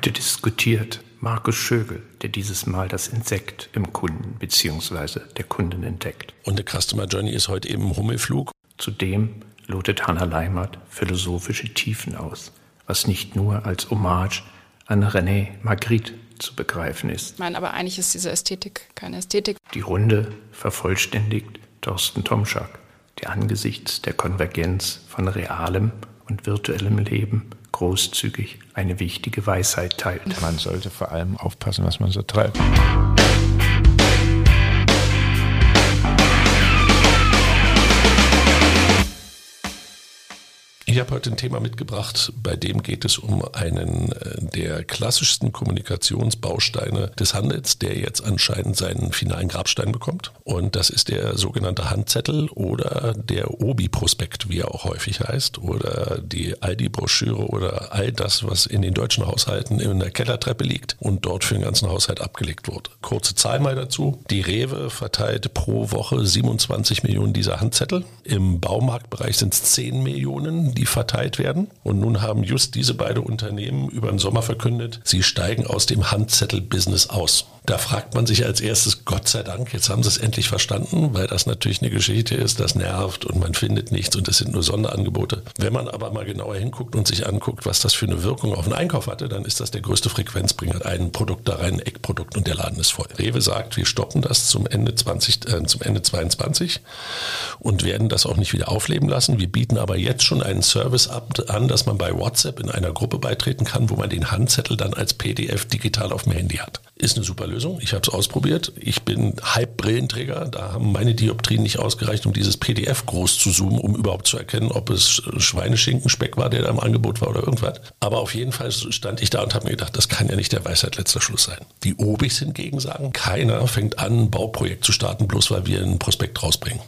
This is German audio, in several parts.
Heute diskutiert Markus Schögel, der dieses Mal das Insekt im Kunden bzw. der Kunden entdeckt. Und der Customer Journey ist heute eben Hummelflug. Zudem lotet Hannah Leimert philosophische Tiefen aus, was nicht nur als Hommage an René Magritte zu begreifen ist. Ich meine, aber eigentlich ist diese Ästhetik keine Ästhetik. Die Runde vervollständigt Thorsten Tomschak, der angesichts der Konvergenz von realem und virtuellem Leben großzügig eine wichtige Weisheit teilt. Man sollte vor allem aufpassen, was man so treibt. Ich habe heute ein Thema mitgebracht, bei dem geht es um einen äh, der klassischsten Kommunikationsbausteine des Handels, der jetzt anscheinend seinen finalen Grabstein bekommt. Und das ist der sogenannte Handzettel oder der Obi-Prospekt, wie er auch häufig heißt, oder die Aldi-Broschüre oder all das, was in den deutschen Haushalten in der Kellertreppe liegt und dort für den ganzen Haushalt abgelegt wird. Kurze Zahl mal dazu. Die Rewe verteilt pro Woche 27 Millionen dieser Handzettel. Im Baumarktbereich sind es 10 Millionen die verteilt werden. Und nun haben just diese beiden Unternehmen über den Sommer verkündet, sie steigen aus dem Handzettel-Business aus. Da fragt man sich als erstes, Gott sei Dank, jetzt haben sie es endlich verstanden, weil das natürlich eine Geschichte ist, das nervt und man findet nichts und es sind nur Sonderangebote. Wenn man aber mal genauer hinguckt und sich anguckt, was das für eine Wirkung auf den Einkauf hatte, dann ist das der größte Frequenzbringer. Ein Produkt da rein, ein Eckprodukt und der Laden ist voll. Rewe sagt, wir stoppen das zum Ende 20, äh, zum Ende 22 und werden das auch nicht wieder aufleben lassen. Wir bieten aber jetzt schon einen Service an, dass man bei WhatsApp in einer Gruppe beitreten kann, wo man den Handzettel dann als PDF digital auf dem Handy hat. Ist eine super Lösung. Ich habe es ausprobiert. Ich bin halb Brillenträger. Da haben meine Dioptrien nicht ausgereicht, um dieses PDF groß zu zoomen, um überhaupt zu erkennen, ob es Schweineschinkenspeck war, der da im Angebot war oder irgendwas. Aber auf jeden Fall stand ich da und habe mir gedacht, das kann ja nicht der Weisheit letzter Schluss sein. Die Obis hingegen sagen, keiner fängt an, ein Bauprojekt zu starten, bloß weil wir ein Prospekt rausbringen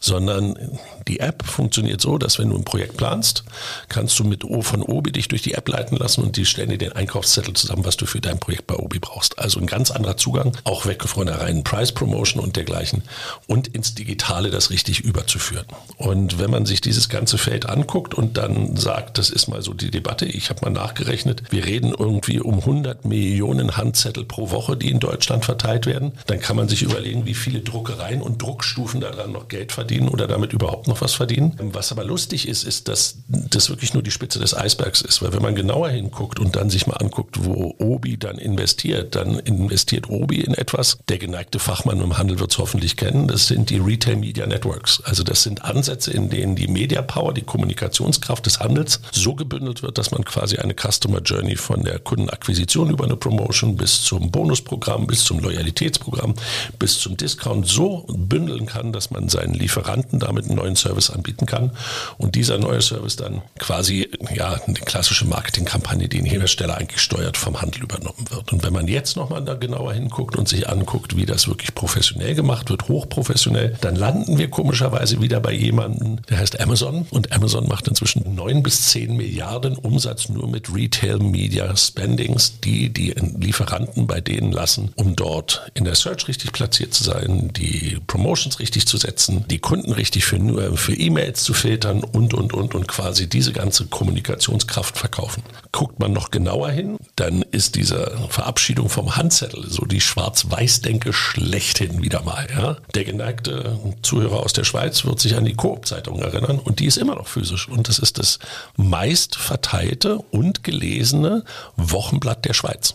sondern die App funktioniert so, dass wenn du ein Projekt planst, kannst du mit O von Obi dich durch die App leiten lassen und die stellen dir den Einkaufszettel zusammen, was du für dein Projekt bei Obi brauchst. Also ein ganz anderer Zugang, auch weg von der reinen Price Promotion und dergleichen und ins Digitale das richtig überzuführen. Und wenn man sich dieses ganze Feld anguckt und dann sagt, das ist mal so die Debatte, ich habe mal nachgerechnet, wir reden irgendwie um 100 Millionen Handzettel pro Woche, die in Deutschland verteilt werden, dann kann man sich überlegen, wie viele Druckereien und Druckstufen daran noch Geld verdienen verdienen oder damit überhaupt noch was verdienen. Was aber lustig ist, ist, dass das wirklich nur die Spitze des Eisbergs ist. Weil wenn man genauer hinguckt und dann sich mal anguckt, wo Obi dann investiert, dann investiert Obi in etwas. Der geneigte Fachmann im Handel wird es hoffentlich kennen. Das sind die Retail Media Networks. Also das sind Ansätze, in denen die Media Power, die Kommunikationskraft des Handels so gebündelt wird, dass man quasi eine Customer Journey von der Kundenakquisition über eine Promotion bis zum Bonusprogramm, bis zum Loyalitätsprogramm, bis zum Discount so bündeln kann, dass man seinen Liefer Lieferanten damit einen neuen Service anbieten kann und dieser neue Service dann quasi ja eine klassische Marketingkampagne, die ein Hersteller eigentlich steuert, vom Handel übernommen wird. Und wenn man jetzt nochmal da genauer hinguckt und sich anguckt, wie das wirklich professionell gemacht wird, hochprofessionell, dann landen wir komischerweise wieder bei jemandem, der heißt Amazon und Amazon macht inzwischen neun bis zehn Milliarden Umsatz nur mit Retail Media Spendings, die die Lieferanten bei denen lassen, um dort in der Search richtig platziert zu sein, die Promotions richtig zu setzen, die Kunden richtig für, für E-Mails zu filtern und, und, und, und quasi diese ganze Kommunikationskraft verkaufen. Guckt man noch genauer hin, dann ist diese Verabschiedung vom Handzettel so die Schwarz-Weiß-Denke schlechthin wieder mal. Ja? Der geneigte Zuhörer aus der Schweiz wird sich an die Coop-Zeitung erinnern und die ist immer noch physisch und das ist das meist verteilte und gelesene Wochenblatt der Schweiz.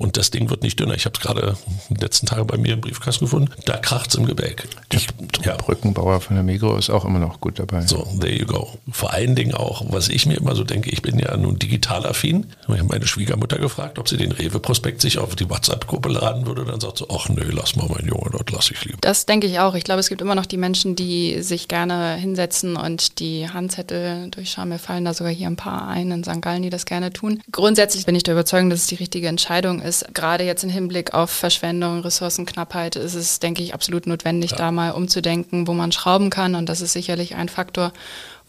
Und das Ding wird nicht dünner. Ich habe es gerade die letzten Tage bei mir im Briefkasten gefunden. Da kracht es im Gebälk. Ich, ja. Brückenbauer von der Migro ist auch immer noch gut dabei. So, there you go. Vor allen Dingen auch, was ich mir immer so denke, ich bin ja nun digital affin. Ich habe meine Schwiegermutter gefragt, ob sie den Rewe-Prospekt sich auf die WhatsApp-Gruppe laden würde. Dann sagt sie, ach nö, lass mal mein Junge, dort lasse ich lieber. Das denke ich auch. Ich glaube, es gibt immer noch die Menschen, die sich gerne hinsetzen und die Handzettel durchschauen. Mir fallen da sogar hier ein paar ein in St. Gallen, die das gerne tun. Grundsätzlich bin ich der Überzeugung, dass es die richtige Entscheidung ist. Gerade jetzt im Hinblick auf Verschwendung, Ressourcenknappheit ist es, denke ich, absolut notwendig, ja. da mal umzudenken, wo man schrauben kann. Und das ist sicherlich ein Faktor,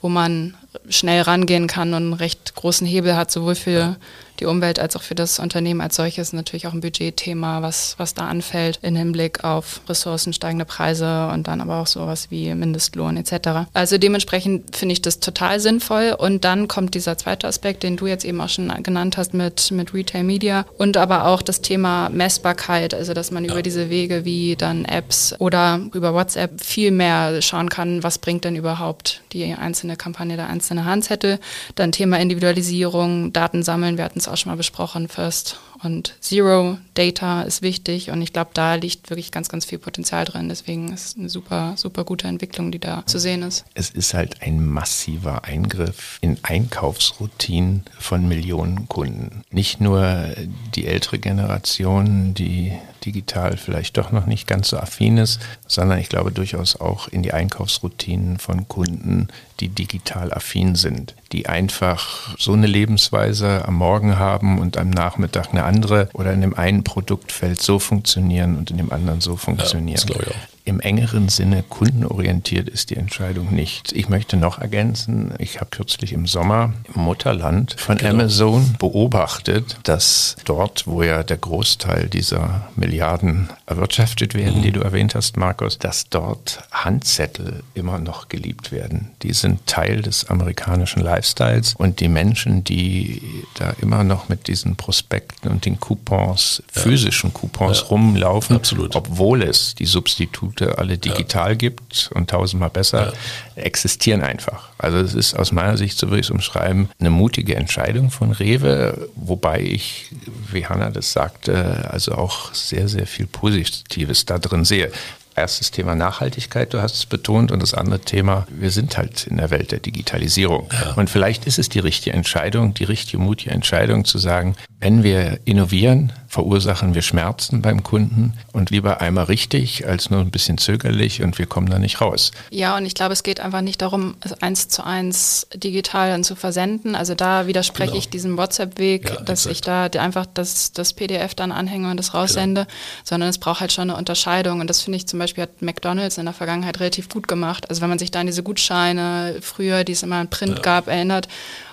wo man schnell rangehen kann und einen recht großen Hebel hat, sowohl für die Umwelt als auch für das Unternehmen als solches natürlich auch ein Budgetthema, was, was da anfällt im Hinblick auf Ressourcen, steigende Preise und dann aber auch sowas wie Mindestlohn etc. Also dementsprechend finde ich das total sinnvoll. Und dann kommt dieser zweite Aspekt, den du jetzt eben auch schon genannt hast mit, mit Retail Media und aber auch das Thema Messbarkeit, also dass man ja. über diese Wege wie dann Apps oder über WhatsApp viel mehr schauen kann, was bringt denn überhaupt die einzelne Kampagne, der einzelne Handzettel. Dann Thema Individualisierung, Daten sammeln, wir hatten es auch schon mal besprochen, First und Zero Data ist wichtig und ich glaube, da liegt wirklich ganz, ganz viel Potenzial drin. Deswegen ist es eine super, super gute Entwicklung, die da zu sehen ist. Es ist halt ein massiver Eingriff in Einkaufsroutinen von Millionen Kunden. Nicht nur die ältere Generation, die digital vielleicht doch noch nicht ganz so affin ist, sondern ich glaube durchaus auch in die Einkaufsroutinen von Kunden, die digital affin sind, die einfach so eine Lebensweise am Morgen haben und am Nachmittag eine andere oder in dem einen Produktfeld so funktionieren und in dem anderen so funktionieren. Ja, im engeren Sinne kundenorientiert ist die Entscheidung nicht. Ich möchte noch ergänzen, ich habe kürzlich im Sommer im Mutterland von genau. Amazon beobachtet, dass dort, wo ja der Großteil dieser Milliarden erwirtschaftet werden, mhm. die du erwähnt hast, Markus, dass dort Handzettel immer noch geliebt werden. Die sind Teil des amerikanischen Lifestyles und die Menschen, die da immer noch mit diesen Prospekten und den Coupons, ja. physischen Coupons ja. rumlaufen, Absolut. obwohl es die Substitute Produkte alle digital ja. gibt und tausendmal besser, ja. existieren einfach. Also es ist aus meiner Sicht, so würde ich es umschreiben, eine mutige Entscheidung von Rewe, wobei ich, wie Hanna das sagte, also auch sehr, sehr viel Positives da drin sehe erstes Thema Nachhaltigkeit, du hast es betont, und das andere Thema, wir sind halt in der Welt der Digitalisierung. Ja. Und vielleicht ist es die richtige Entscheidung, die richtige mutige Entscheidung zu sagen, wenn wir innovieren, verursachen wir Schmerzen beim Kunden und lieber einmal richtig als nur ein bisschen zögerlich und wir kommen da nicht raus. Ja, und ich glaube, es geht einfach nicht darum, eins zu eins digital dann zu versenden. Also da widerspreche genau. ich diesem WhatsApp-Weg, ja, dass exakt. ich da einfach das, das PDF dann anhänge und das raussende, genau. sondern es braucht halt schon eine Unterscheidung. Und das finde ich zum Beispiel hat McDonalds in der Vergangenheit relativ gut gemacht. Also wenn man sich da an diese Gutscheine früher, die es immer in Print ja. gab, erinnert.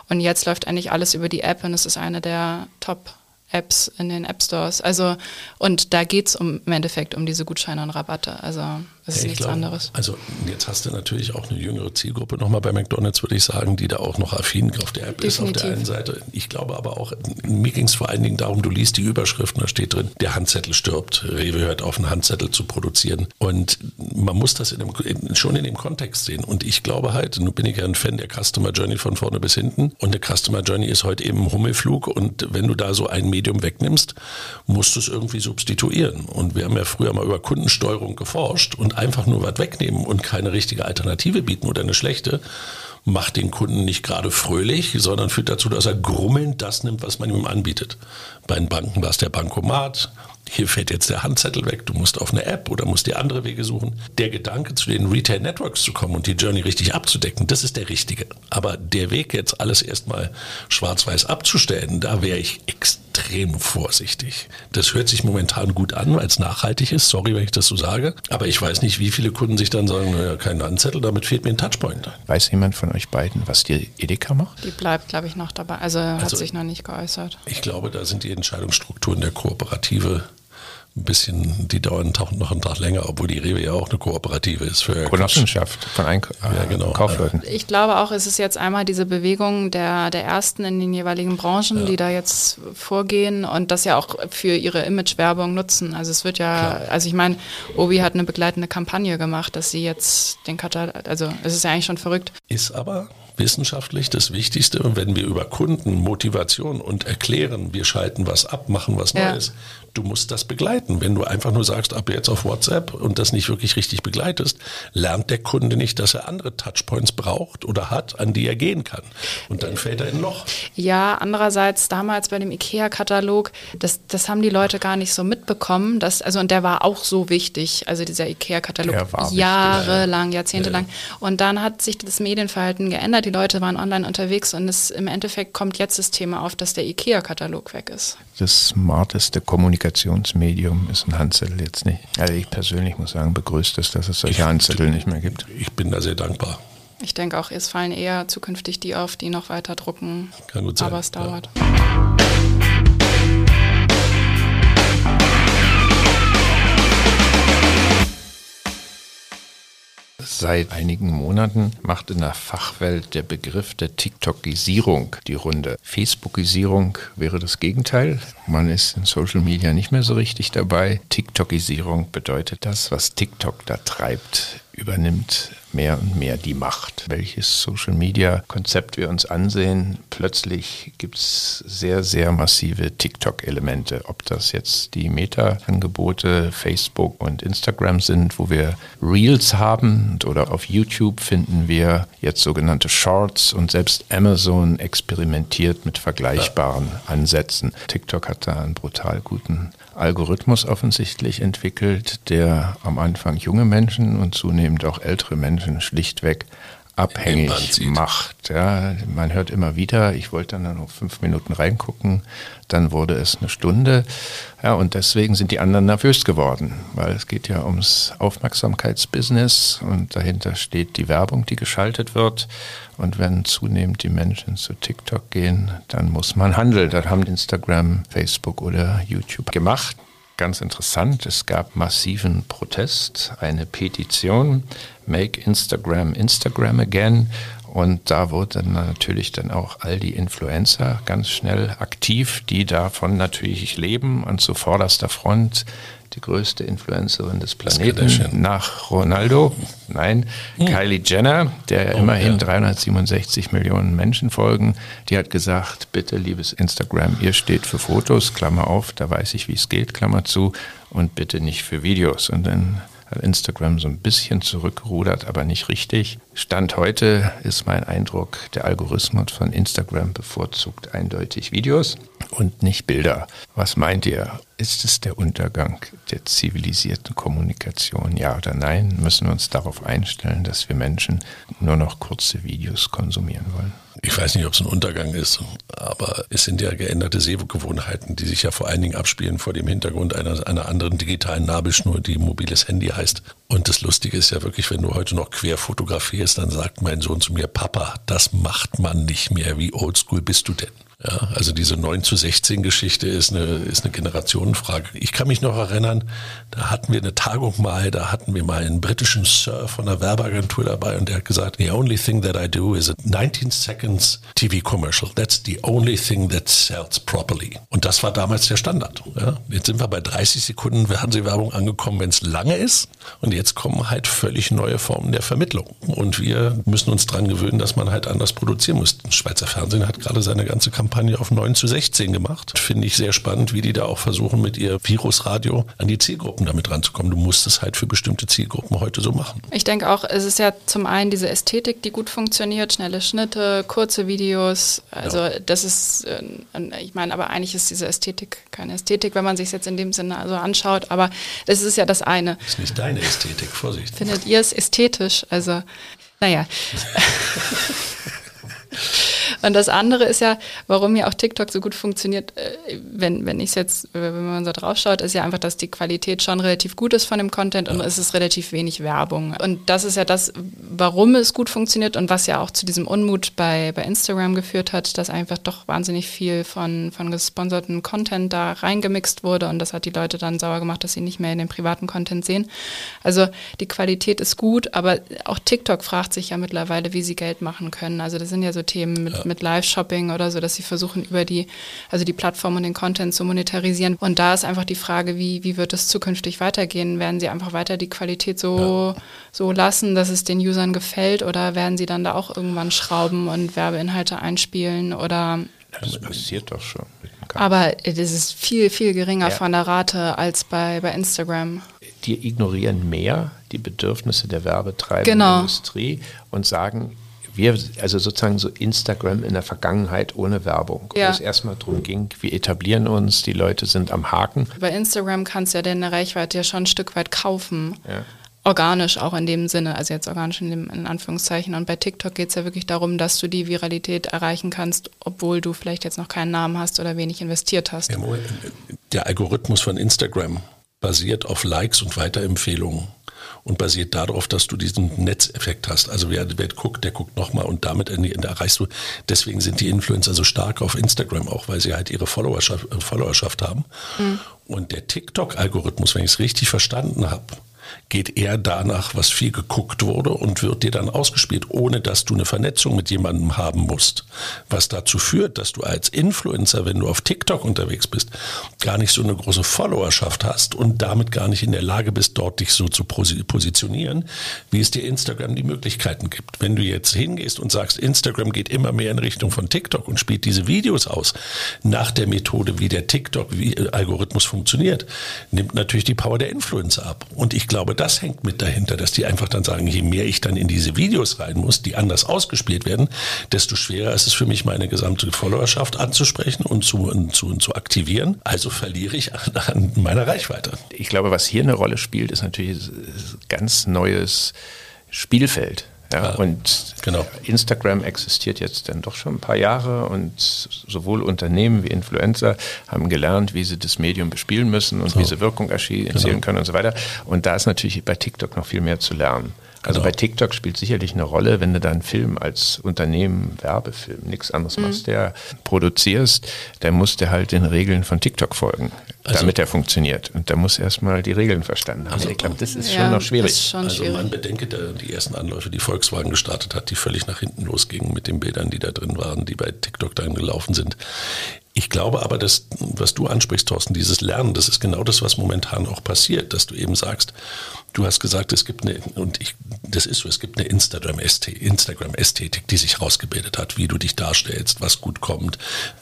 Und jetzt läuft eigentlich alles über die App und es ist eine der Top Apps in den App Stores. Also, und da geht es um, im Endeffekt um diese Gutscheine und Rabatte. Also, das ist ja, nichts glaub, anderes. Also, jetzt hast du natürlich auch eine jüngere Zielgruppe nochmal bei McDonalds, würde ich sagen, die da auch noch affin auf der App Definitiv. ist auf der einen Seite. Ich glaube aber auch, mir ging es vor allen Dingen darum, du liest die Überschriften, da steht drin, der Handzettel stirbt. Rewe hört auf, einen Handzettel zu produzieren. Und man muss das in dem, in, schon in dem Kontext sehen. Und ich glaube halt, nun bin ich ja ein Fan der Customer Journey von vorne bis hinten. Und der Customer Journey ist heute eben ein Hummelflug. Und wenn du da so ein Medium wegnimmst, musst du es irgendwie substituieren. Und wir haben ja früher mal über Kundensteuerung geforscht und einfach nur was wegnehmen und keine richtige Alternative bieten oder eine schlechte, macht den Kunden nicht gerade fröhlich, sondern führt dazu, dass er grummelnd das nimmt, was man ihm anbietet. Bei den Banken war es der Bankomat, hier fällt jetzt der Handzettel weg, du musst auf eine App oder musst dir andere Wege suchen. Der Gedanke, zu den Retail Networks zu kommen und die Journey richtig abzudecken, das ist der richtige. Aber der Weg, jetzt alles erstmal schwarz-weiß abzustellen, da wäre ich extrem vorsichtig. Das hört sich momentan gut an, weil es nachhaltig ist. Sorry, wenn ich das so sage. Aber ich weiß nicht, wie viele Kunden sich dann sagen, naja, kein Handzettel, damit fehlt mir ein Touchpoint. Weiß jemand von euch beiden, was die Edeka macht? Die bleibt, glaube ich, noch dabei. Also, also hat sich noch nicht geäußert. Ich glaube, da sind die Entscheidungsstrukturen der Kooperative ein bisschen, die dauern noch einen Tag länger, obwohl die Rewe ja auch eine Kooperative ist für Genossenschaft von Eink ja, genau. Kaufleuten. Ich glaube auch, es ist jetzt einmal diese Bewegung der, der Ersten in den jeweiligen Branchen, ja. die da jetzt vorgehen und das ja auch für ihre Imagewerbung nutzen. Also es wird ja, Klar. also ich meine, Obi hat eine begleitende Kampagne gemacht, dass sie jetzt den Katalog, also es ist ja eigentlich schon verrückt. Ist aber wissenschaftlich das Wichtigste, wenn wir über Kunden, Motivation und erklären, wir schalten was ab, machen was Neues, ja du musst das begleiten. Wenn du einfach nur sagst, ab jetzt auf WhatsApp und das nicht wirklich richtig begleitest, lernt der Kunde nicht, dass er andere Touchpoints braucht oder hat, an die er gehen kann. Und dann fällt er in ein Loch. Ja, andererseits damals bei dem IKEA-Katalog, das, das haben die Leute gar nicht so mitbekommen. Dass, also, und der war auch so wichtig, also dieser IKEA-Katalog, jahrelang, jahrzehntelang. Ja. Und dann hat sich das Medienverhalten geändert. Die Leute waren online unterwegs und es, im Endeffekt kommt jetzt das Thema auf, dass der IKEA-Katalog weg ist. Das smarteste Kommunikation Kommunikationsmedium ist ein Handzettel jetzt nicht. Also ich persönlich muss sagen, begrüßt es, dass es solche Handzettel nicht mehr gibt. Ich bin da sehr dankbar. Ich denke auch, es fallen eher zukünftig die auf, die noch weiter drucken. Kann gut sein. Aber es dauert. Ja. Seit einigen Monaten macht in der Fachwelt der Begriff der TikTokisierung die Runde. Facebookisierung wäre das Gegenteil. Man ist in Social Media nicht mehr so richtig dabei. TikTokisierung bedeutet das, was TikTok da treibt, übernimmt mehr und mehr die Macht. Welches Social-Media-Konzept wir uns ansehen, plötzlich gibt es sehr, sehr massive TikTok-Elemente. Ob das jetzt die Meta-Angebote Facebook und Instagram sind, wo wir Reels haben oder auf YouTube finden wir jetzt sogenannte Shorts und selbst Amazon experimentiert mit vergleichbaren Ansätzen. TikTok hat da einen brutal guten Algorithmus offensichtlich entwickelt, der am Anfang junge Menschen und zunehmend auch ältere Menschen schlichtweg abhängig macht. Ja, man hört immer wieder, ich wollte dann noch fünf Minuten reingucken, dann wurde es eine Stunde. Ja, und deswegen sind die anderen nervös geworden, weil es geht ja ums Aufmerksamkeitsbusiness und dahinter steht die Werbung, die geschaltet wird. Und wenn zunehmend die Menschen zu TikTok gehen, dann muss man handeln. Das haben Instagram, Facebook oder YouTube gemacht ganz interessant. Es gab massiven Protest, eine Petition, Make Instagram Instagram Again. Und da wurden natürlich dann auch all die Influencer ganz schnell aktiv, die davon natürlich leben und zu vorderster Front die größte Influencerin des Planeten nach Ronaldo. Nein, hm. Kylie Jenner, der oh, immerhin ja. 367 Millionen Menschen folgen, die hat gesagt, bitte liebes Instagram, ihr steht für Fotos, Klammer auf, da weiß ich, wie es geht, Klammer zu, und bitte nicht für Videos. Und dann Instagram so ein bisschen zurückgerudert, aber nicht richtig. Stand heute ist mein Eindruck, der Algorithmus von Instagram bevorzugt eindeutig Videos und nicht Bilder. Was meint ihr? Ist es der Untergang der zivilisierten Kommunikation? Ja oder nein? Müssen wir uns darauf einstellen, dass wir Menschen nur noch kurze Videos konsumieren wollen? Ich weiß nicht, ob es ein Untergang ist, aber es sind ja geänderte Sehgewohnheiten, die sich ja vor allen Dingen abspielen vor dem Hintergrund einer, einer anderen digitalen Nabelschnur, die mobiles Handy heißt. Und das Lustige ist ja wirklich, wenn du heute noch quer fotografierst, dann sagt mein Sohn zu mir, Papa, das macht man nicht mehr. Wie oldschool bist du denn? Ja, also diese 9 zu 16 Geschichte ist eine, ist eine Generationenfrage. Ich kann mich noch erinnern, da hatten wir eine Tagung mal, da hatten wir mal einen britischen Sir von einer Werbeagentur dabei und der hat gesagt, the only thing that I do is a 19 seconds TV commercial. That's the only thing that sells properly. Und das war damals der Standard. Ja, jetzt sind wir bei 30 Sekunden Fernsehwerbung angekommen, wenn es lange ist. Und jetzt kommen halt völlig neue Formen der Vermittlung. Und wir müssen uns dran gewöhnen, dass man halt anders produzieren muss. Das Schweizer Fernsehen hat gerade seine ganze Kampagne Kampagne auf 9 zu 16 gemacht. Finde ich sehr spannend, wie die da auch versuchen, mit ihr Virusradio an die Zielgruppen damit ranzukommen. Du musst es halt für bestimmte Zielgruppen heute so machen. Ich denke auch, es ist ja zum einen diese Ästhetik, die gut funktioniert, schnelle Schnitte, kurze Videos. Also ja. das ist, äh, ich meine, aber eigentlich ist diese Ästhetik keine Ästhetik, wenn man sich jetzt in dem Sinne also anschaut. Aber das ist ja das eine. Das ist nicht deine Ästhetik, Vorsicht. Findet ihr es ästhetisch? Also, naja. Und das andere ist ja, warum ja auch TikTok so gut funktioniert, äh, wenn, wenn ich es jetzt, wenn man so drauf schaut, ist ja einfach, dass die Qualität schon relativ gut ist von dem Content und es ist relativ wenig Werbung. Und das ist ja das, warum es gut funktioniert und was ja auch zu diesem Unmut bei, bei Instagram geführt hat, dass einfach doch wahnsinnig viel von, von gesponserten Content da reingemixt wurde und das hat die Leute dann sauer gemacht, dass sie nicht mehr in den privaten Content sehen. Also die Qualität ist gut, aber auch TikTok fragt sich ja mittlerweile, wie sie Geld machen können. Also das sind ja so Themen mit, ja mit Live-Shopping oder so, dass sie versuchen, über die, also die Plattform und den Content zu monetarisieren. Und da ist einfach die Frage, wie, wie wird es zukünftig weitergehen? Werden sie einfach weiter die Qualität so, ja. so lassen, dass es den Usern gefällt oder werden sie dann da auch irgendwann schrauben und Werbeinhalte einspielen oder das passiert doch schon. Aber das ist viel, viel geringer ja. von der Rate als bei, bei Instagram. Die ignorieren mehr die Bedürfnisse der werbetreibenden genau. Industrie und sagen, wir, also sozusagen so Instagram in der Vergangenheit ohne Werbung, ja. wo es erstmal darum ging, wir etablieren uns, die Leute sind am Haken. Bei Instagram kannst du ja deine Reichweite ja schon ein Stück weit kaufen. Ja. Organisch auch in dem Sinne, also jetzt organisch in, dem, in Anführungszeichen. Und bei TikTok geht es ja wirklich darum, dass du die Viralität erreichen kannst, obwohl du vielleicht jetzt noch keinen Namen hast oder wenig investiert hast. Der Algorithmus von Instagram basiert auf Likes und Weiterempfehlungen und basiert darauf, dass du diesen Netzeffekt hast. Also wer, wer guckt, der guckt nochmal und damit erreichst du. Deswegen sind die Influencer so stark auf Instagram auch, weil sie halt ihre Followerschaft, Followerschaft haben. Mhm. Und der TikTok-Algorithmus, wenn ich es richtig verstanden habe, geht eher danach, was viel geguckt wurde und wird dir dann ausgespielt, ohne dass du eine Vernetzung mit jemandem haben musst. Was dazu führt, dass du als Influencer, wenn du auf TikTok unterwegs bist, gar nicht so eine große Followerschaft hast und damit gar nicht in der Lage bist, dort dich so zu positionieren, wie es dir Instagram die Möglichkeiten gibt. Wenn du jetzt hingehst und sagst, Instagram geht immer mehr in Richtung von TikTok und spielt diese Videos aus, nach der Methode, wie der TikTok-Algorithmus funktioniert, nimmt natürlich die Power der Influencer ab. Und ich glaube, das hängt mit dahinter, dass die einfach dann sagen, je mehr ich dann in diese Videos rein muss, die anders ausgespielt werden, desto schwerer ist es für mich, meine gesamte Followerschaft anzusprechen und zu, und zu, und zu aktivieren. Also verliere ich an, an meiner Reichweite. Ich glaube, was hier eine Rolle spielt, ist natürlich ein ganz neues Spielfeld. Ja, und genau. Instagram existiert jetzt dann doch schon ein paar Jahre und sowohl Unternehmen wie Influencer haben gelernt, wie sie das Medium bespielen müssen und so. wie sie Wirkung erzielen genau. können und so weiter. Und da ist natürlich bei TikTok noch viel mehr zu lernen. Also genau. bei TikTok spielt sicherlich eine Rolle, wenn du dann Film als Unternehmen, Werbefilm, nichts anderes mhm. machst, der produzierst, dann muss der halt den Regeln von TikTok folgen, also, damit er funktioniert. Und da muss erstmal die Regeln verstanden haben. Also, ich glaube, das ist ja, schon noch schwierig. Schon also schwierig. man bedenke die ersten Anläufe, die Volkswagen gestartet hat, die völlig nach hinten losgingen mit den Bildern, die da drin waren, die bei TikTok dann gelaufen sind. Ich glaube aber, dass, was du ansprichst, Thorsten, dieses Lernen, das ist genau das, was momentan auch passiert, dass du eben sagst, du hast gesagt, es gibt eine, und ich, das ist so, es gibt eine Instagram-Ästhetik, Instagram die sich rausgebildet hat, wie du dich darstellst, was gut kommt,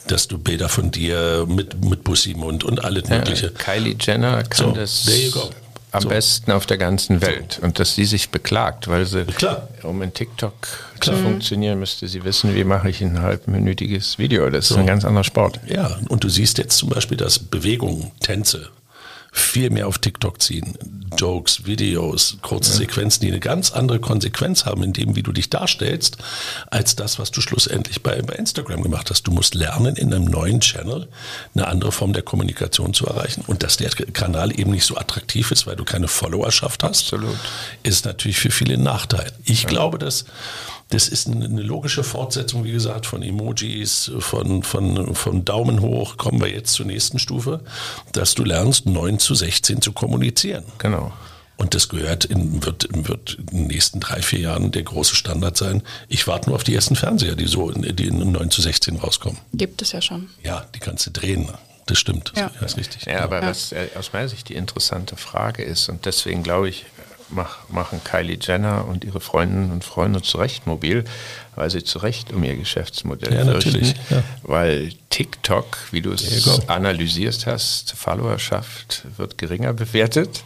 dass du Bilder von dir mit, mit Bussimund und alles ja, Mögliche. Kylie Jenner kann so, das. Am so. besten auf der ganzen Welt. Und dass sie sich beklagt, weil sie, Klar. um in TikTok Klar. zu funktionieren, müsste sie wissen, wie mache ich ein halbminütiges Video. Das so. ist ein ganz anderer Sport. Ja, und du siehst jetzt zum Beispiel, dass Bewegungen, Tänze, viel mehr auf TikTok ziehen. Jokes, Videos, kurze ja. Sequenzen, die eine ganz andere Konsequenz haben in dem, wie du dich darstellst, als das, was du schlussendlich bei, bei Instagram gemacht hast. Du musst lernen, in einem neuen Channel eine andere Form der Kommunikation zu erreichen. Und dass der Kanal eben nicht so attraktiv ist, weil du keine Followerschaft hast, Absolut. ist natürlich für viele ein Nachteil. Ich ja. glaube, dass das ist eine logische Fortsetzung, wie gesagt, von Emojis, von, von, von Daumen hoch. Kommen wir jetzt zur nächsten Stufe, dass du lernst, 9 zu 16 zu kommunizieren. Genau. Und das gehört in, wird, wird in den nächsten drei, vier Jahren der große Standard sein. Ich warte nur auf die ersten Fernseher, die so in, die in 9 zu 16 rauskommen. Gibt es ja schon. Ja, die kannst du drehen. Das stimmt. Ja, das ist richtig. Ja, aber ja. was äh, aus meiner Sicht die interessante Frage ist, und deswegen glaube ich, mach, machen Kylie Jenner und ihre Freundinnen und Freunde zu Recht mobil, weil sie zu Recht um ihr Geschäftsmodell ja, natürlich. Ja. Weil TikTok, wie du es analysiert hast, Followerschaft wird geringer bewertet.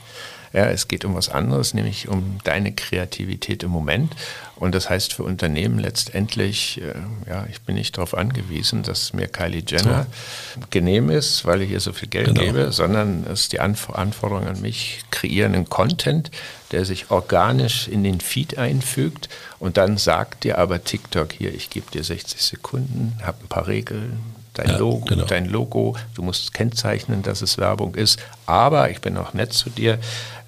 Ja, es geht um was anderes, nämlich um deine Kreativität im Moment. Und das heißt für Unternehmen letztendlich, äh, ja, ich bin nicht darauf angewiesen, dass mir Kylie Jenner so. genehm ist, weil ich ihr so viel Geld genau. gebe, sondern es ist die Anforderung an mich, kreieren einen Content, der sich organisch in den Feed einfügt und dann sagt dir aber TikTok hier, ich gebe dir 60 Sekunden, habe ein paar Regeln, dein, ja, Logo, genau. dein Logo, du musst kennzeichnen, dass es Werbung ist, aber ich bin auch nett zu dir,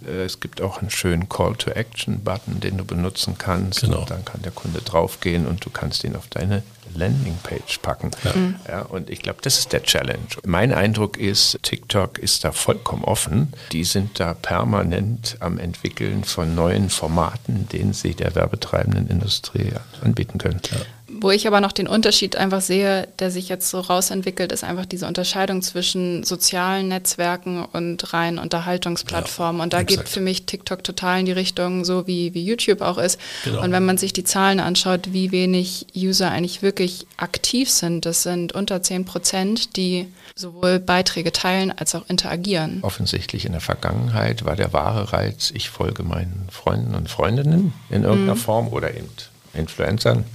äh, es gibt auch einen schönen Call-to-Action-Button, den du benutzen kannst. Genau. Und dann kann der Kunde draufgehen und du kannst ihn auf deine Landingpage packen. Ja. Mhm. Ja, und ich glaube, das ist der Challenge. Mein Eindruck ist, TikTok ist da vollkommen offen. Die sind da permanent am Entwickeln von neuen Formaten, denen sie der werbetreibenden Industrie anbieten können. Ja. Wo ich aber noch den Unterschied einfach sehe, der sich jetzt so rausentwickelt, ist einfach diese Unterscheidung zwischen sozialen Netzwerken und rein Unterhaltungsplattformen. Ja, und da exakt. geht für mich TikTok total in die Richtung, so wie, wie YouTube auch ist. Genau. Und wenn man sich die Zahlen anschaut, wie wenig User eigentlich wirklich aktiv sind, das sind unter 10 Prozent, die sowohl Beiträge teilen als auch interagieren. Offensichtlich in der Vergangenheit war der wahre Reiz, ich folge meinen Freunden und Freundinnen in irgendeiner mhm. Form oder eben Influencern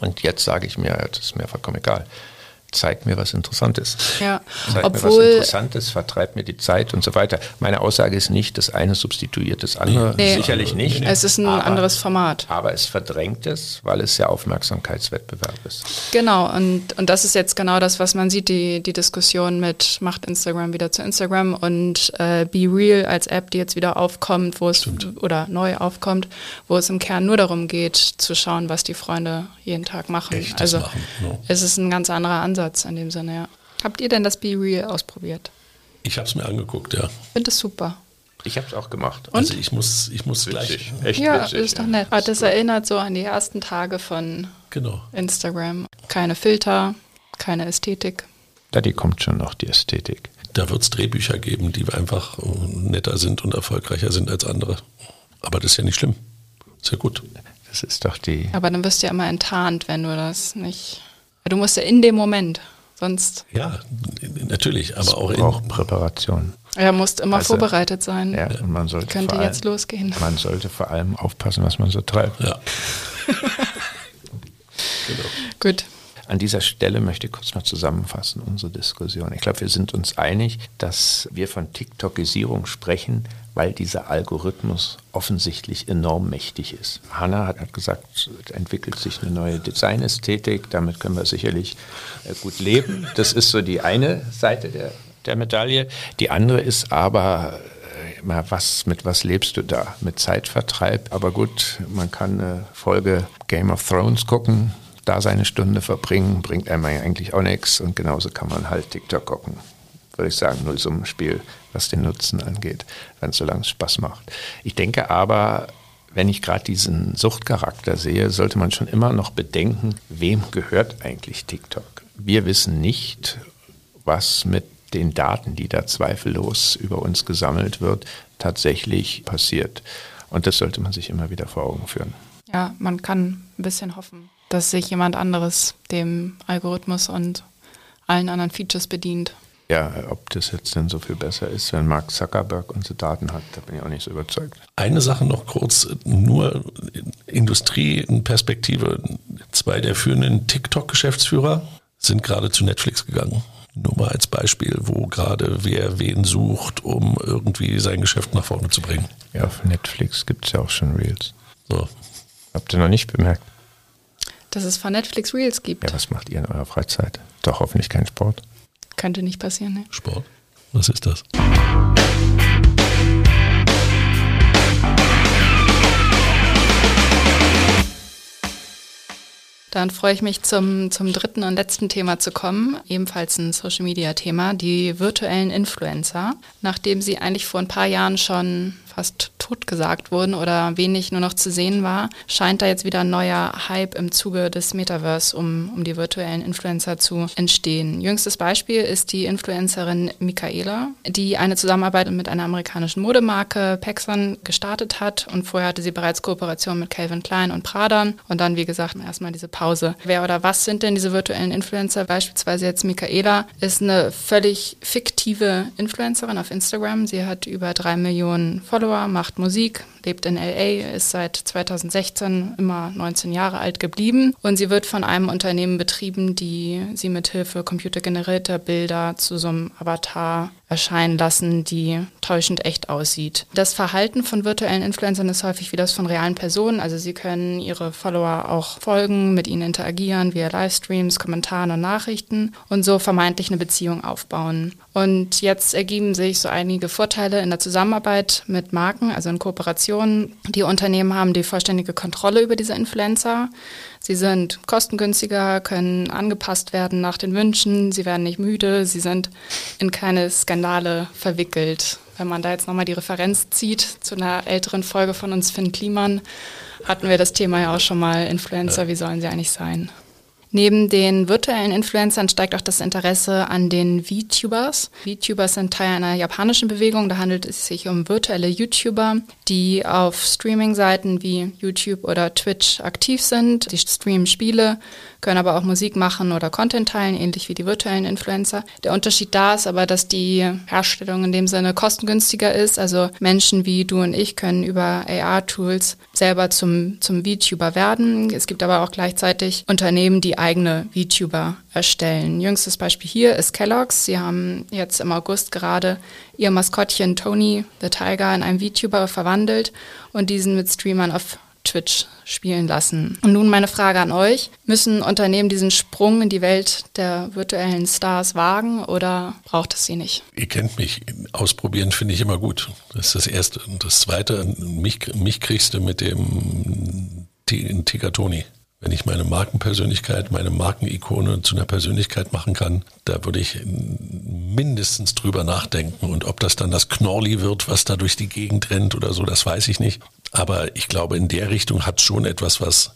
und jetzt sage ich mir, das ist mir vollkommen egal zeig mir was Interessantes. Ja, zeig Obwohl, mir was Interessantes, vertreib mir die Zeit und so weiter. Meine Aussage ist nicht, das eine substituiert das andere, nee, sicherlich nicht. Es ist ein aber, anderes Format. Aber es verdrängt es, weil es ja Aufmerksamkeitswettbewerb ist. Genau, und, und das ist jetzt genau das, was man sieht, die, die Diskussion mit macht Instagram wieder zu Instagram und äh, Be Real als App, die jetzt wieder aufkommt, wo es Stimmt. oder neu aufkommt, wo es im Kern nur darum geht, zu schauen, was die Freunde jeden Tag machen. Echtes also machen, no. es ist ein ganz anderer Ansatz. Ansatz in dem Sinne, ja. Habt ihr denn das Be Real ausprobiert? Ich habe es mir angeguckt, ja. Ich finde es super. Ich habe es auch gemacht. Und? Also ich muss, ich muss gleich. Echt ja, witzig. ist doch nett. Aber das erinnert so an die ersten Tage von Genau. Instagram. Keine Filter, keine Ästhetik. Da die kommt schon noch, die Ästhetik. Da wird es Drehbücher geben, die einfach netter sind und erfolgreicher sind als andere. Aber das ist ja nicht schlimm. Ist ja gut. Das ist doch die. Aber dann wirst du ja immer enttarnt, wenn du das nicht. Du musst ja in dem Moment, sonst Ja, natürlich, aber auch in, braucht Präparation. ja, musst immer Also, vorbereitet sein. Ja, und man sollte Könnte vor allem, jetzt losgehen. Man sollte vor allem aufpassen, was man so treibt. Ja. genau. Gut. An dieser Stelle möchte ich kurz mal zusammenfassen, unsere Diskussion. Ich glaube, wir sind uns einig, dass wir von TikTokisierung sprechen, weil dieser Algorithmus offensichtlich enorm mächtig ist. Hanna hat, gesagt, es entwickelt sich eine neue Designästhetik, damit können wir sicherlich äh, gut leben. Das ist so die eine Seite der, der Medaille. Die andere ist aber äh, was, mit was lebst du da? Mit Zeitvertreib. Aber gut, man kann eine Folge Game of Thrones gucken, da seine Stunde verbringen, bringt einem eigentlich auch nichts. Und genauso kann man halt TikTok gucken. Würde ich sagen, null Summenspiel, was den Nutzen angeht, wenn es so lange Spaß macht. Ich denke aber, wenn ich gerade diesen Suchtcharakter sehe, sollte man schon immer noch bedenken, wem gehört eigentlich TikTok? Wir wissen nicht, was mit den Daten, die da zweifellos über uns gesammelt wird, tatsächlich passiert. Und das sollte man sich immer wieder vor Augen führen. Ja, man kann ein bisschen hoffen, dass sich jemand anderes dem Algorithmus und allen anderen Features bedient. Ja, ob das jetzt denn so viel besser ist, wenn Mark Zuckerberg unsere Daten hat, da bin ich auch nicht so überzeugt. Eine Sache noch kurz, nur Industrieperspektive. Zwei der führenden TikTok-Geschäftsführer sind gerade zu Netflix gegangen. Nur mal als Beispiel, wo gerade wer wen sucht, um irgendwie sein Geschäft nach vorne zu bringen. Ja, auf Netflix gibt es ja auch schon Reels. So. Habt ihr noch nicht bemerkt? Dass es von Netflix Reels gibt. Ja, was macht ihr in eurer Freizeit? Doch hoffentlich kein Sport. Könnte nicht passieren, ne? Sport. Was ist das? Dann freue ich mich zum, zum dritten und letzten Thema zu kommen, ebenfalls ein Social-Media-Thema, die virtuellen Influencer. Nachdem sie eigentlich vor ein paar Jahren schon fast totgesagt wurden oder wenig nur noch zu sehen war, scheint da jetzt wieder ein neuer Hype im Zuge des Metaverse um, um die virtuellen Influencer zu entstehen. Jüngstes Beispiel ist die Influencerin Michaela, die eine Zusammenarbeit mit einer amerikanischen Modemarke Pexon gestartet hat und vorher hatte sie bereits Kooperation mit Calvin Klein und Prada und dann, wie gesagt, erstmal diese Pause. Wer oder was sind denn diese virtuellen Influencer? Beispielsweise jetzt Michaela ist eine völlig fiktive Influencerin auf Instagram. Sie hat über drei Millionen Follower macht Musik, lebt in LA, ist seit 2016 immer 19 Jahre alt geblieben. Und sie wird von einem Unternehmen betrieben, die sie mit Hilfe computergenerierter Bilder zu so einem Avatar erscheinen lassen, die täuschend echt aussieht. Das Verhalten von virtuellen Influencern ist häufig wie das von realen Personen. Also sie können ihre Follower auch folgen, mit ihnen interagieren via Livestreams, Kommentaren und Nachrichten und so vermeintlich eine Beziehung aufbauen. Und jetzt ergeben sich so einige Vorteile in der Zusammenarbeit mit Marken, also in Kooperationen. Die Unternehmen haben die vollständige Kontrolle über diese Influencer. Sie sind kostengünstiger, können angepasst werden nach den Wünschen, sie werden nicht müde, sie sind in keine Skandale verwickelt. Wenn man da jetzt nochmal die Referenz zieht zu einer älteren Folge von uns, Finn Kliman, hatten wir das Thema ja auch schon mal, Influencer, wie sollen sie eigentlich sein? Neben den virtuellen Influencern steigt auch das Interesse an den VTubers. VTubers sind Teil einer japanischen Bewegung. Da handelt es sich um virtuelle YouTuber, die auf Streaming-Seiten wie YouTube oder Twitch aktiv sind. Die streamen Spiele, können aber auch Musik machen oder Content teilen, ähnlich wie die virtuellen Influencer. Der Unterschied da ist aber, dass die Herstellung in dem Sinne kostengünstiger ist. Also Menschen wie du und ich können über AR-Tools selber zum, zum VTuber werden. Es gibt aber auch gleichzeitig Unternehmen, die eigene VTuber erstellen. Jüngstes Beispiel hier ist Kellogg's. Sie haben jetzt im August gerade ihr Maskottchen Tony the Tiger in einen VTuber verwandelt und diesen mit Streamern auf Twitch spielen lassen. Und nun meine Frage an euch. Müssen Unternehmen diesen Sprung in die Welt der virtuellen Stars wagen oder braucht es sie nicht? Ihr kennt mich. Ausprobieren finde ich immer gut. Das ist das Erste. Und das Zweite, mich, mich kriegst du mit dem Tigatoni. Wenn ich meine Markenpersönlichkeit, meine Markenikone zu einer Persönlichkeit machen kann, da würde ich mindestens drüber nachdenken. Und ob das dann das Knorli wird, was da durch die Gegend rennt oder so, das weiß ich nicht. Aber ich glaube, in der Richtung hat schon etwas, was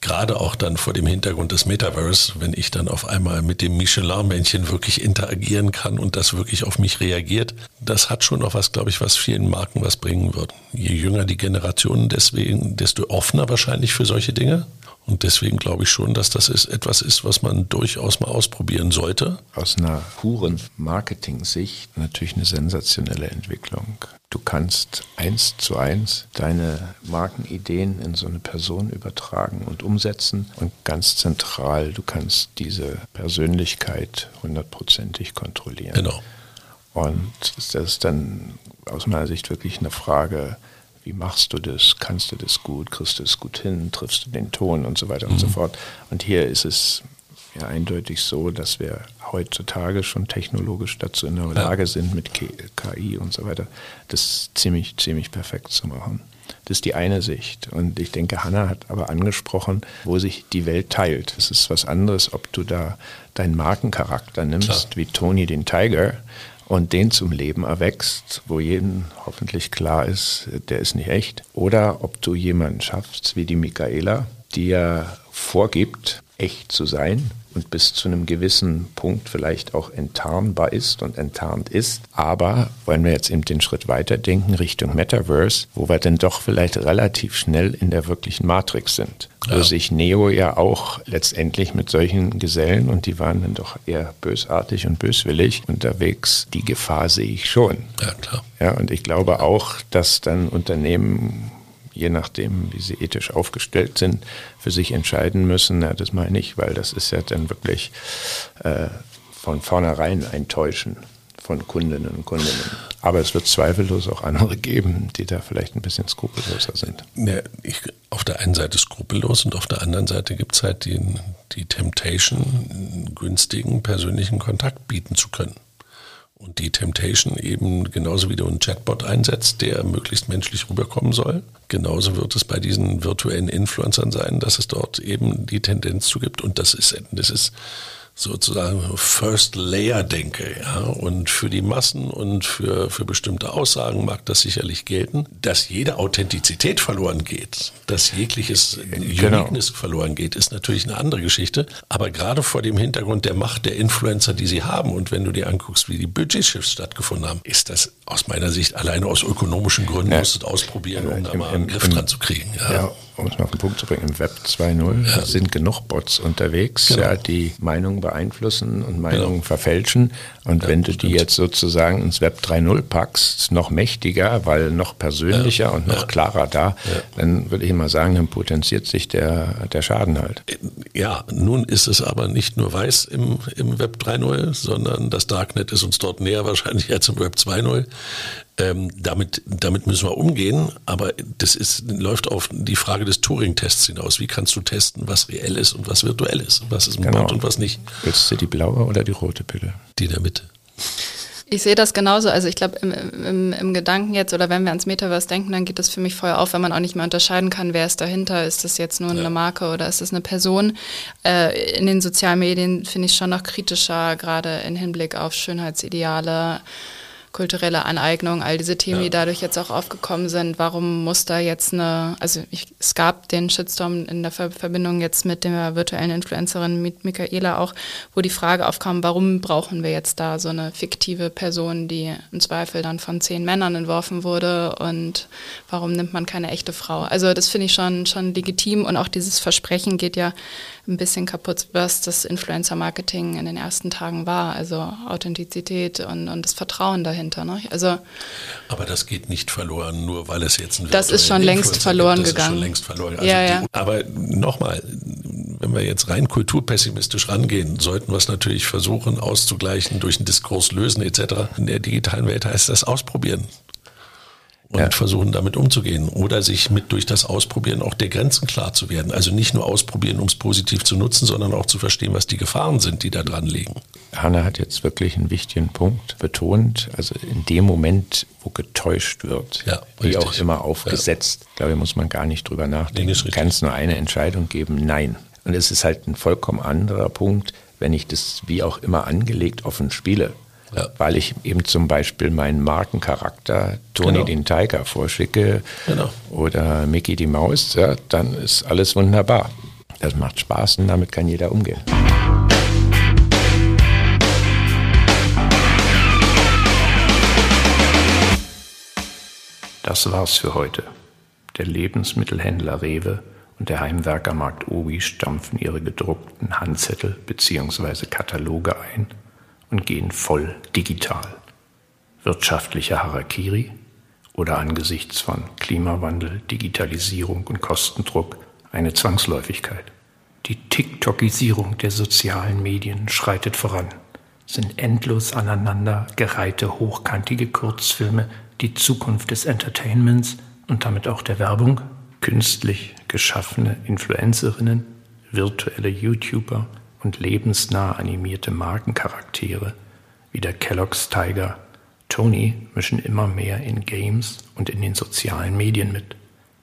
gerade auch dann vor dem Hintergrund des Metaverse, wenn ich dann auf einmal mit dem Michelin-Männchen wirklich interagieren kann und das wirklich auf mich reagiert, das hat schon noch was, glaube ich, was vielen Marken was bringen wird. Je jünger die Generationen deswegen, desto offener wahrscheinlich für solche Dinge. Und deswegen glaube ich schon, dass das ist, etwas ist, was man durchaus mal ausprobieren sollte. Aus einer puren Marketing-Sicht natürlich eine sensationelle Entwicklung. Du kannst eins zu eins deine Markenideen in so eine Person übertragen und umsetzen und ganz zentral, du kannst diese Persönlichkeit hundertprozentig kontrollieren. Genau. Und das ist dann aus meiner Sicht wirklich eine Frage, wie machst du das, kannst du das gut, kriegst du es gut hin, triffst du den Ton und so weiter mhm. und so mhm. fort. Und hier ist es ja eindeutig so, dass wir heutzutage schon technologisch dazu in der Lage sind, mit KI und so weiter, das ziemlich, ziemlich perfekt zu machen. Das ist die eine Sicht. Und ich denke, Hanna hat aber angesprochen, wo sich die Welt teilt. Es ist was anderes, ob du da deinen Markencharakter nimmst, Klar. wie Tony den Tiger, und den zum Leben erwächst, wo jedem hoffentlich klar ist, der ist nicht echt. Oder ob du jemanden schaffst wie die Michaela, die ja vorgibt, echt zu sein und bis zu einem gewissen Punkt vielleicht auch enttarnbar ist und enttarnt ist. Aber wollen wir jetzt eben den Schritt weiterdenken Richtung Metaverse, wo wir dann doch vielleicht relativ schnell in der wirklichen Matrix sind. Ja. Wo sich Neo ja auch letztendlich mit solchen Gesellen, und die waren dann doch eher bösartig und böswillig unterwegs, die Gefahr sehe ich schon. Ja, klar. Ja, und ich glaube auch, dass dann Unternehmen je nachdem, wie sie ethisch aufgestellt sind, für sich entscheiden müssen. Ja, das meine ich, weil das ist ja dann wirklich äh, von vornherein ein Täuschen von Kundinnen und Kundinnen. Aber es wird zweifellos auch andere geben, die da vielleicht ein bisschen skrupelloser sind. Ja, ich, auf der einen Seite skrupellos und auf der anderen Seite gibt es halt die, die Temptation, günstigen persönlichen Kontakt bieten zu können und die Temptation eben genauso wie du einen Chatbot einsetzt, der möglichst menschlich rüberkommen soll. Genauso wird es bei diesen virtuellen Influencern sein, dass es dort eben die Tendenz zu gibt. Und das ist, das ist sozusagen First Layer denke. Ja? Und für die Massen und für, für bestimmte Aussagen mag das sicherlich gelten. Dass jede Authentizität verloren geht, dass jegliches genau. Uniqueness verloren geht, ist natürlich eine andere Geschichte. Aber gerade vor dem Hintergrund der Macht der Influencer, die sie haben und wenn du dir anguckst, wie die Budgetshifts stattgefunden haben, ist das aus meiner Sicht alleine aus ökonomischen Gründen, ja. musst du ausprobieren, um da mal einen Griff im, dran zu kriegen. Ja. ja um es mal auf den Punkt zu bringen, im Web 2.0 ja. sind genug Bots unterwegs, genau. ja, die Meinungen beeinflussen und Meinungen genau. verfälschen. Und ja, wenn du stimmt. die jetzt sozusagen ins Web 3.0 packst, noch mächtiger, weil noch persönlicher ja. und noch klarer da, dann würde ich mal sagen, dann potenziert sich der, der Schaden halt. Ja, nun ist es aber nicht nur weiß im, im Web 3.0, sondern das Darknet ist uns dort näher wahrscheinlich als im Web 2.0. Ähm, damit, damit müssen wir umgehen, aber das ist, läuft auf die Frage des Turing-Tests hinaus. Wie kannst du testen, was reell ist und was virtuell ist? Was ist ein genau. Bot und was nicht? Willst du die blaue oder die rote Pille? Die in der Mitte. Ich sehe das genauso. Also ich glaube, im, im, im, Gedanken jetzt oder wenn wir ans Metaverse denken, dann geht das für mich vorher auf, wenn man auch nicht mehr unterscheiden kann, wer ist dahinter. Ist das jetzt nur ja. eine Marke oder ist das eine Person? Äh, in den sozialen Medien finde ich schon noch kritischer, gerade im Hinblick auf Schönheitsideale kulturelle Aneignung, all diese Themen, ja. die dadurch jetzt auch aufgekommen sind. Warum muss da jetzt eine, also ich, es gab den Shitstorm in der Verbindung jetzt mit der virtuellen Influencerin mit Michaela auch, wo die Frage aufkam, warum brauchen wir jetzt da so eine fiktive Person, die im Zweifel dann von zehn Männern entworfen wurde und warum nimmt man keine echte Frau? Also das finde ich schon, schon legitim und auch dieses Versprechen geht ja ein bisschen kaputt, was das Influencer-Marketing in den ersten Tagen war. Also Authentizität und, und das Vertrauen dahinter. Ne? Also, aber das geht nicht verloren, nur weil es jetzt ein Das ist schon längst verloren gibt, das gegangen. Ist schon längst verloren. Also ja, ja. Die, aber nochmal, wenn wir jetzt rein kulturpessimistisch rangehen, sollten wir es natürlich versuchen auszugleichen durch einen Diskurs lösen etc. In der digitalen Welt heißt das ausprobieren. Und ja. versuchen damit umzugehen oder sich mit durch das Ausprobieren auch der Grenzen klar zu werden. Also nicht nur ausprobieren, um es positiv zu nutzen, sondern auch zu verstehen, was die Gefahren sind, die da dran liegen. Hanna hat jetzt wirklich einen wichtigen Punkt betont. Also in dem Moment, wo getäuscht wird, ja, wie auch immer aufgesetzt, ja. glaube ich, muss man gar nicht drüber nachdenken. Nee, Kann es nur eine Entscheidung geben? Nein. Und es ist halt ein vollkommen anderer Punkt, wenn ich das wie auch immer angelegt offen spiele ja. weil ich eben zum Beispiel meinen Markencharakter Tony genau. den Tiger vorschicke genau. oder Mickey die Maus, ja, dann ist alles wunderbar. Das macht Spaß und damit kann jeder umgehen. Das war's für heute. Der Lebensmittelhändler Rewe und der Heimwerkermarkt Obi stampfen ihre gedruckten Handzettel bzw. Kataloge ein und gehen voll digital. Wirtschaftliche Harakiri oder angesichts von Klimawandel, Digitalisierung und Kostendruck eine Zwangsläufigkeit. Die TikTokisierung der sozialen Medien schreitet voran. Sind endlos aneinander gereihte hochkantige Kurzfilme die Zukunft des Entertainments und damit auch der Werbung? Künstlich geschaffene Influencerinnen, virtuelle YouTuber, und lebensnah animierte Markencharaktere wie der Kellogg's Tiger, Tony mischen immer mehr in Games und in den sozialen Medien mit.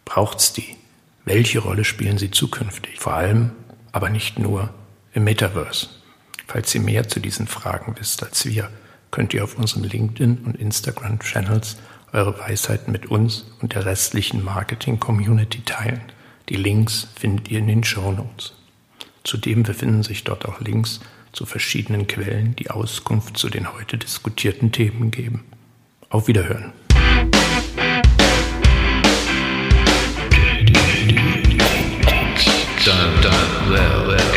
Braucht's die? Welche Rolle spielen sie zukünftig? Vor allem, aber nicht nur, im Metaverse. Falls ihr mehr zu diesen Fragen wisst als wir, könnt ihr auf unseren LinkedIn und Instagram-Channels eure Weisheiten mit uns und der restlichen Marketing-Community teilen. Die Links findet ihr in den Show Notes. Zudem befinden sich dort auch Links zu verschiedenen Quellen, die Auskunft zu den heute diskutierten Themen geben. Auf Wiederhören. Da, da,